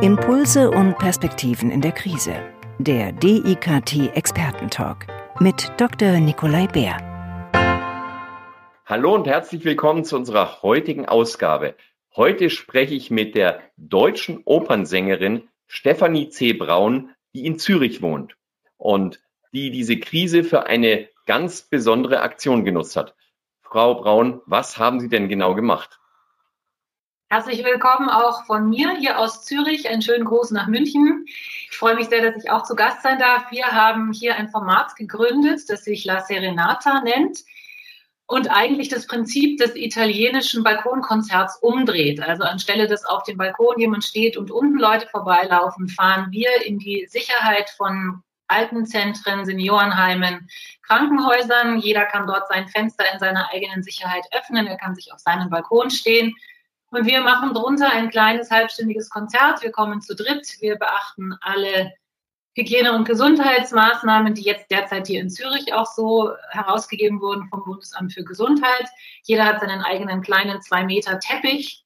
Impulse und Perspektiven in der Krise. Der DIKT Expertentalk mit Dr. Nikolai Bär. Hallo und herzlich willkommen zu unserer heutigen Ausgabe. Heute spreche ich mit der deutschen Opernsängerin Stefanie C. Braun, die in Zürich wohnt und die diese Krise für eine ganz besondere Aktion genutzt hat. Frau Braun, was haben Sie denn genau gemacht? Herzlich willkommen auch von mir hier aus Zürich. Einen schönen Gruß nach München. Ich freue mich sehr, dass ich auch zu Gast sein darf. Wir haben hier ein Format gegründet, das sich La Serenata nennt und eigentlich das Prinzip des italienischen Balkonkonzerts umdreht. Also anstelle, dass auf dem Balkon jemand steht und unten Leute vorbeilaufen, fahren wir in die Sicherheit von Alpenzentren, Seniorenheimen, Krankenhäusern. Jeder kann dort sein Fenster in seiner eigenen Sicherheit öffnen. Er kann sich auf seinen Balkon stehen und wir machen drunter ein kleines halbstündiges Konzert. Wir kommen zu dritt. Wir beachten alle Hygiene- und Gesundheitsmaßnahmen, die jetzt derzeit hier in Zürich auch so herausgegeben wurden vom Bundesamt für Gesundheit. Jeder hat seinen eigenen kleinen zwei Meter Teppich.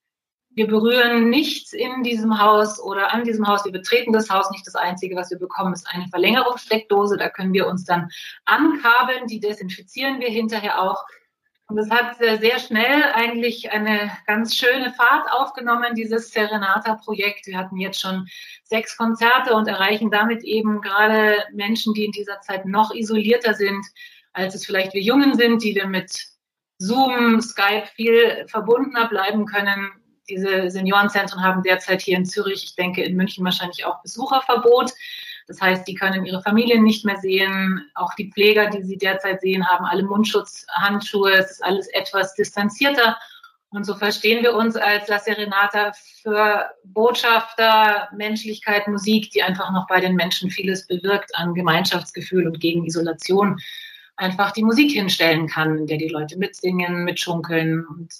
Wir berühren nichts in diesem Haus oder an diesem Haus. Wir betreten das Haus nicht. Das Einzige, was wir bekommen, ist eine Verlängerungssteckdose. Da können wir uns dann ankabeln. Die desinfizieren wir hinterher auch. Und es hat sehr schnell eigentlich eine ganz schöne Fahrt aufgenommen, dieses Serenata-Projekt. Wir hatten jetzt schon sechs Konzerte und erreichen damit eben gerade Menschen, die in dieser Zeit noch isolierter sind, als es vielleicht wir Jungen sind, die wir mit Zoom, Skype viel verbundener bleiben können. Diese Seniorenzentren haben derzeit hier in Zürich, ich denke in München wahrscheinlich auch Besucherverbot. Das heißt, die können ihre Familien nicht mehr sehen. Auch die Pfleger, die sie derzeit sehen, haben alle Mundschutz, Handschuhe. Es ist alles etwas distanzierter. Und so verstehen wir uns als La Serenata für Botschafter, Menschlichkeit, Musik, die einfach noch bei den Menschen vieles bewirkt an Gemeinschaftsgefühl und gegen Isolation. Einfach die Musik hinstellen kann, in der die Leute mitsingen, mitschunkeln. Und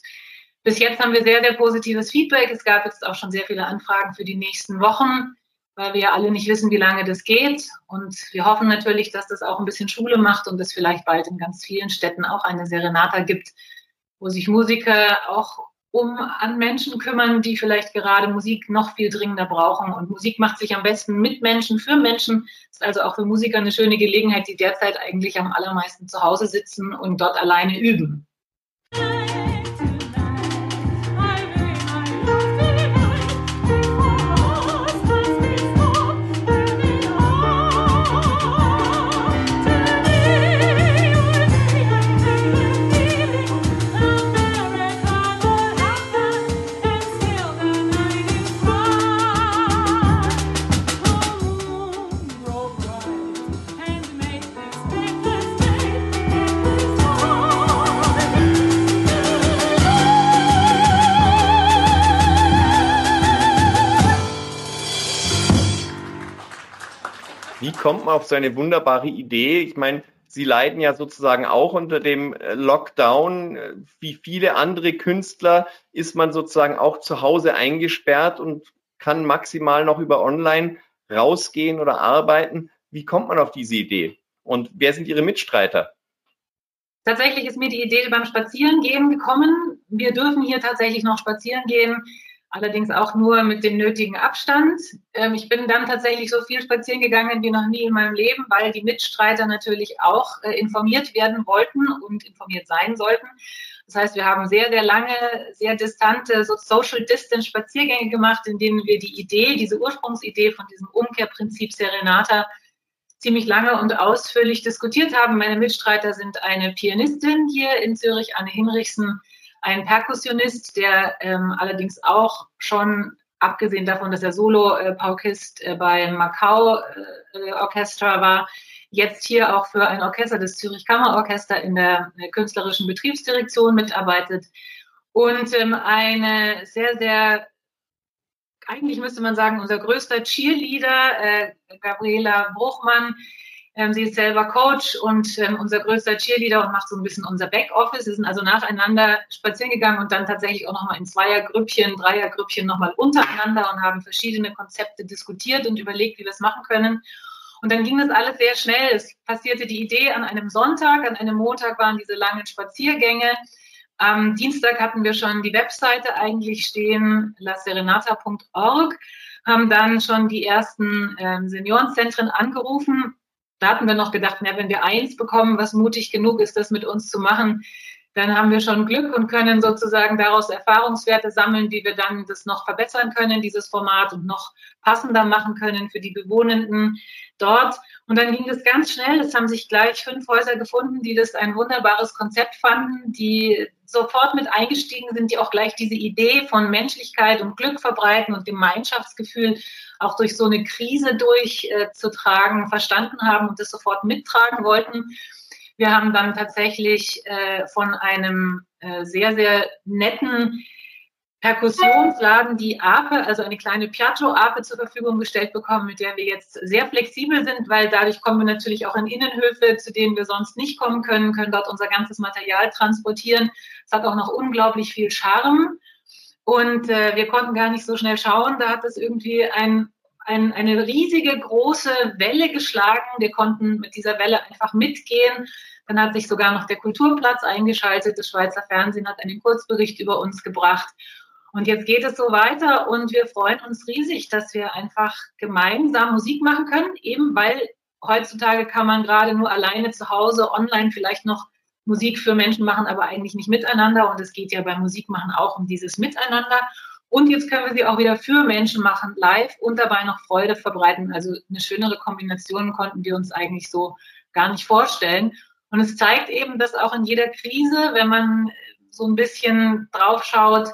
bis jetzt haben wir sehr, sehr positives Feedback. Es gab jetzt auch schon sehr viele Anfragen für die nächsten Wochen weil wir alle nicht wissen, wie lange das geht. Und wir hoffen natürlich, dass das auch ein bisschen Schule macht und es vielleicht bald in ganz vielen Städten auch eine Serenata gibt, wo sich Musiker auch um an Menschen kümmern, die vielleicht gerade Musik noch viel dringender brauchen. Und Musik macht sich am besten mit Menschen, für Menschen. Ist also auch für Musiker eine schöne Gelegenheit, die derzeit eigentlich am allermeisten zu Hause sitzen und dort alleine üben. Kommt man auf so eine wunderbare Idee? Ich meine, Sie leiden ja sozusagen auch unter dem äh, Lockdown. Wie viele andere Künstler ist man sozusagen auch zu Hause eingesperrt und kann maximal noch über Online rausgehen oder arbeiten. Wie kommt man auf diese Idee? Und wer sind Ihre Mitstreiter? Tatsächlich ist mir die Idee beim Spazierengehen gekommen. Wir dürfen hier tatsächlich noch spazieren gehen allerdings auch nur mit dem nötigen Abstand. Ähm, ich bin dann tatsächlich so viel spazieren gegangen wie noch nie in meinem Leben, weil die Mitstreiter natürlich auch äh, informiert werden wollten und informiert sein sollten. Das heißt, wir haben sehr, sehr lange, sehr distante so Social Distance Spaziergänge gemacht, in denen wir die Idee, diese Ursprungsidee von diesem Umkehrprinzip Serenata ziemlich lange und ausführlich diskutiert haben. Meine Mitstreiter sind eine Pianistin hier in Zürich, Anne Hinrichsen, ein Perkussionist, der ähm, allerdings auch schon, abgesehen davon, dass er Solo-Paukist äh, beim Macau äh, Orchestra war, jetzt hier auch für ein Orchester, das Zürich Kammerorchester in der, der künstlerischen Betriebsdirektion mitarbeitet. Und ähm, eine sehr, sehr, eigentlich müsste man sagen, unser größter Cheerleader, äh, Gabriela Bruchmann, ähm, sie ist selber Coach und ähm, unser größter Cheerleader und macht so ein bisschen unser Backoffice. Wir sind also nacheinander spazieren gegangen und dann tatsächlich auch nochmal in Zweiergrüppchen, Dreiergrüppchen nochmal untereinander und haben verschiedene Konzepte diskutiert und überlegt, wie wir es machen können. Und dann ging das alles sehr schnell. Es passierte die Idee an einem Sonntag, an einem Montag waren diese langen Spaziergänge. Am Dienstag hatten wir schon die Webseite eigentlich stehen, laserenata.org, haben dann schon die ersten ähm, Seniorenzentren angerufen. Da hatten wir noch gedacht, na, wenn wir eins bekommen, was mutig genug ist, das mit uns zu machen, dann haben wir schon Glück und können sozusagen daraus Erfahrungswerte sammeln, wie wir dann das noch verbessern können, dieses Format und noch passender machen können für die Bewohnenden dort. Und dann ging das ganz schnell. Es haben sich gleich fünf Häuser gefunden, die das ein wunderbares Konzept fanden, die sofort mit eingestiegen sind, die auch gleich diese Idee von Menschlichkeit und Glück verbreiten und Gemeinschaftsgefühl auch durch so eine Krise durchzutragen äh, verstanden haben und das sofort mittragen wollten. Wir haben dann tatsächlich äh, von einem äh, sehr, sehr netten Perkussionsladen die Ape, also eine kleine Piaggio-Ape zur Verfügung gestellt bekommen, mit der wir jetzt sehr flexibel sind, weil dadurch kommen wir natürlich auch in Innenhöfe, zu denen wir sonst nicht kommen können, können dort unser ganzes Material transportieren. Es hat auch noch unglaublich viel Charme. Und äh, wir konnten gar nicht so schnell schauen. Da hat es irgendwie ein ein, eine riesige große Welle geschlagen. Wir konnten mit dieser Welle einfach mitgehen. Dann hat sich sogar noch der Kulturplatz eingeschaltet. Das Schweizer Fernsehen hat einen Kurzbericht über uns gebracht. Und jetzt geht es so weiter und wir freuen uns riesig, dass wir einfach gemeinsam Musik machen können, eben weil heutzutage kann man gerade nur alleine zu Hause online vielleicht noch Musik für Menschen machen, aber eigentlich nicht miteinander. Und es geht ja beim Musikmachen auch um dieses Miteinander. Und jetzt können wir sie auch wieder für Menschen machen, live und dabei noch Freude verbreiten. Also eine schönere Kombination konnten wir uns eigentlich so gar nicht vorstellen. Und es zeigt eben, dass auch in jeder Krise, wenn man so ein bisschen drauf schaut,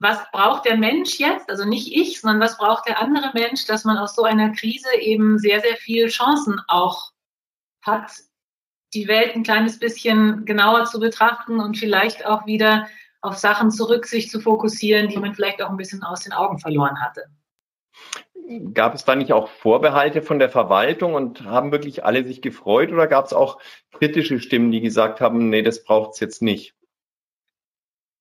was braucht der Mensch jetzt, also nicht ich, sondern was braucht der andere Mensch, dass man aus so einer Krise eben sehr, sehr viel Chancen auch hat, die Welt ein kleines bisschen genauer zu betrachten und vielleicht auch wieder auf Sachen zurück sich zu fokussieren, die man vielleicht auch ein bisschen aus den Augen verloren hatte. Gab es da nicht auch Vorbehalte von der Verwaltung und haben wirklich alle sich gefreut oder gab es auch kritische Stimmen, die gesagt haben, nee, das braucht es jetzt nicht?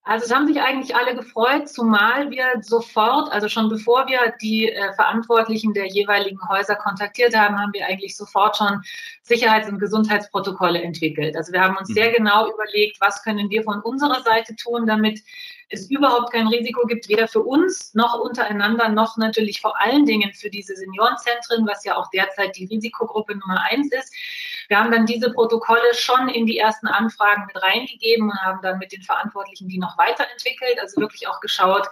Also es haben sich eigentlich alle gefreut, zumal wir sofort, also schon bevor wir die äh, Verantwortlichen der jeweiligen Häuser kontaktiert haben, haben wir eigentlich sofort schon Sicherheits- und Gesundheitsprotokolle entwickelt. Also wir haben uns mhm. sehr genau überlegt, was können wir von unserer Seite tun, damit es überhaupt kein Risiko gibt, weder für uns noch untereinander, noch natürlich vor allen Dingen für diese Seniorenzentren, was ja auch derzeit die Risikogruppe Nummer eins ist. Wir haben dann diese Protokolle schon in die ersten Anfragen mit reingegeben und haben dann mit den Verantwortlichen die noch weiterentwickelt, also wirklich auch geschaut,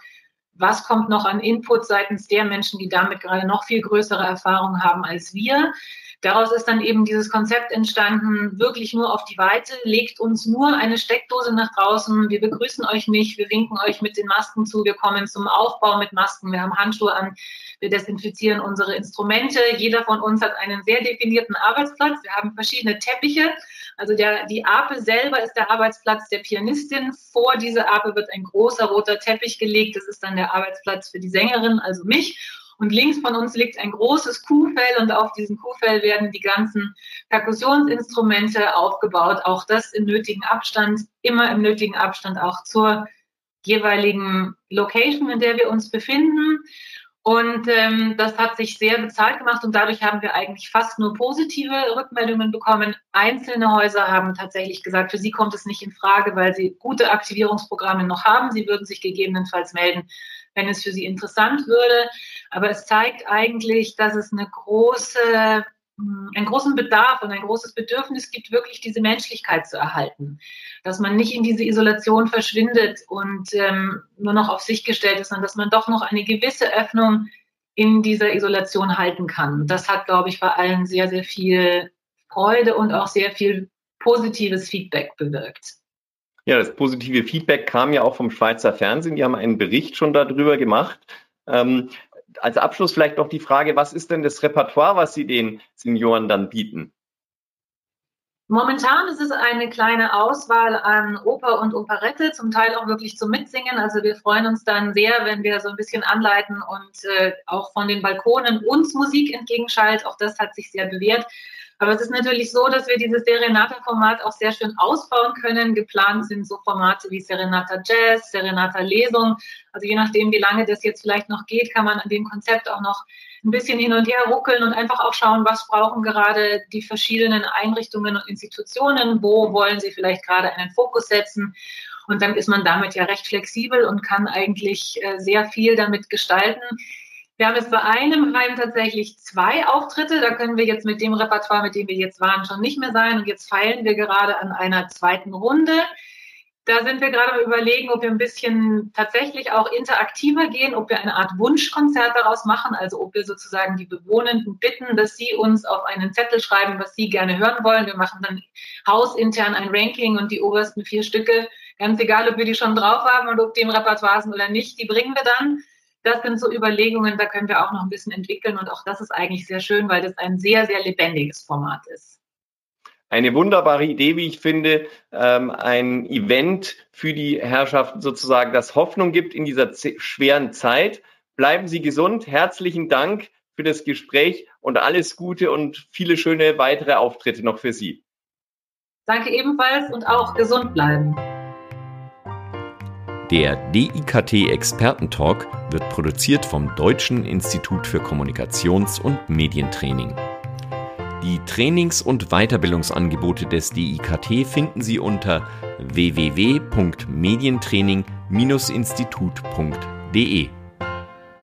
was kommt noch an Input seitens der Menschen, die damit gerade noch viel größere Erfahrungen haben als wir. Daraus ist dann eben dieses Konzept entstanden, wirklich nur auf die Weite, legt uns nur eine Steckdose nach draußen, wir begrüßen euch nicht, wir winken euch mit den Masken zu, wir kommen zum Aufbau mit Masken, wir haben Handschuhe an, wir desinfizieren unsere Instrumente, jeder von uns hat einen sehr definierten Arbeitsplatz, wir haben verschiedene Teppiche, also der, die Ape selber ist der Arbeitsplatz der Pianistin, vor diese Ape wird ein großer roter Teppich gelegt, das ist dann der Arbeitsplatz für die Sängerin, also mich und links von uns liegt ein großes Kuhfell und auf diesem Kuhfell werden die ganzen Perkussionsinstrumente aufgebaut. Auch das im nötigen Abstand, immer im nötigen Abstand auch zur jeweiligen Location, in der wir uns befinden. Und ähm, das hat sich sehr bezahlt gemacht und dadurch haben wir eigentlich fast nur positive Rückmeldungen bekommen. Einzelne Häuser haben tatsächlich gesagt, für sie kommt es nicht in Frage, weil sie gute Aktivierungsprogramme noch haben. Sie würden sich gegebenenfalls melden, wenn es für sie interessant würde. Aber es zeigt eigentlich, dass es eine große, einen großen Bedarf und ein großes Bedürfnis gibt, wirklich diese Menschlichkeit zu erhalten. Dass man nicht in diese Isolation verschwindet und ähm, nur noch auf sich gestellt ist, sondern dass man doch noch eine gewisse Öffnung in dieser Isolation halten kann. Das hat, glaube ich, bei allen sehr, sehr viel Freude und auch sehr viel positives Feedback bewirkt. Ja, das positive Feedback kam ja auch vom Schweizer Fernsehen. Die haben einen Bericht schon darüber gemacht. Ähm, als Abschluss vielleicht noch die Frage, was ist denn das Repertoire, was Sie den Senioren dann bieten? Momentan ist es eine kleine Auswahl an Oper und Operette, zum Teil auch wirklich zum Mitsingen. Also wir freuen uns dann sehr, wenn wir so ein bisschen anleiten und äh, auch von den Balkonen uns Musik entgegenschallt. Auch das hat sich sehr bewährt. Aber es ist natürlich so, dass wir dieses Serenata-Format auch sehr schön ausbauen können. Geplant sind so Formate wie Serenata Jazz, Serenata Lesung. Also je nachdem, wie lange das jetzt vielleicht noch geht, kann man an dem Konzept auch noch ein bisschen hin und her ruckeln und einfach auch schauen, was brauchen gerade die verschiedenen Einrichtungen und Institutionen, wo wollen sie vielleicht gerade einen Fokus setzen. Und dann ist man damit ja recht flexibel und kann eigentlich äh, sehr viel damit gestalten. Wir haben jetzt bei einem Heim tatsächlich zwei Auftritte. Da können wir jetzt mit dem Repertoire, mit dem wir jetzt waren, schon nicht mehr sein. Und jetzt feilen wir gerade an einer zweiten Runde. Da sind wir gerade Überlegen, ob wir ein bisschen tatsächlich auch interaktiver gehen, ob wir eine Art Wunschkonzert daraus machen, also ob wir sozusagen die Bewohnenden bitten, dass sie uns auf einen Zettel schreiben, was sie gerne hören wollen. Wir machen dann hausintern ein Ranking und die obersten vier Stücke, ganz egal, ob wir die schon drauf haben und ob die im Repertoire sind oder nicht, die bringen wir dann. Das sind so Überlegungen, da können wir auch noch ein bisschen entwickeln und auch das ist eigentlich sehr schön, weil das ein sehr, sehr lebendiges Format ist eine wunderbare Idee, wie ich finde, ähm, ein Event für die Herrschaften sozusagen, das Hoffnung gibt in dieser schweren Zeit. Bleiben Sie gesund. Herzlichen Dank für das Gespräch und alles Gute und viele schöne weitere Auftritte noch für Sie. Danke ebenfalls und auch gesund bleiben. Der DIKT Expertentalk wird produziert vom Deutschen Institut für Kommunikations- und Medientraining. Die Trainings- und Weiterbildungsangebote des DIKT finden Sie unter www.medientraining-institut.de.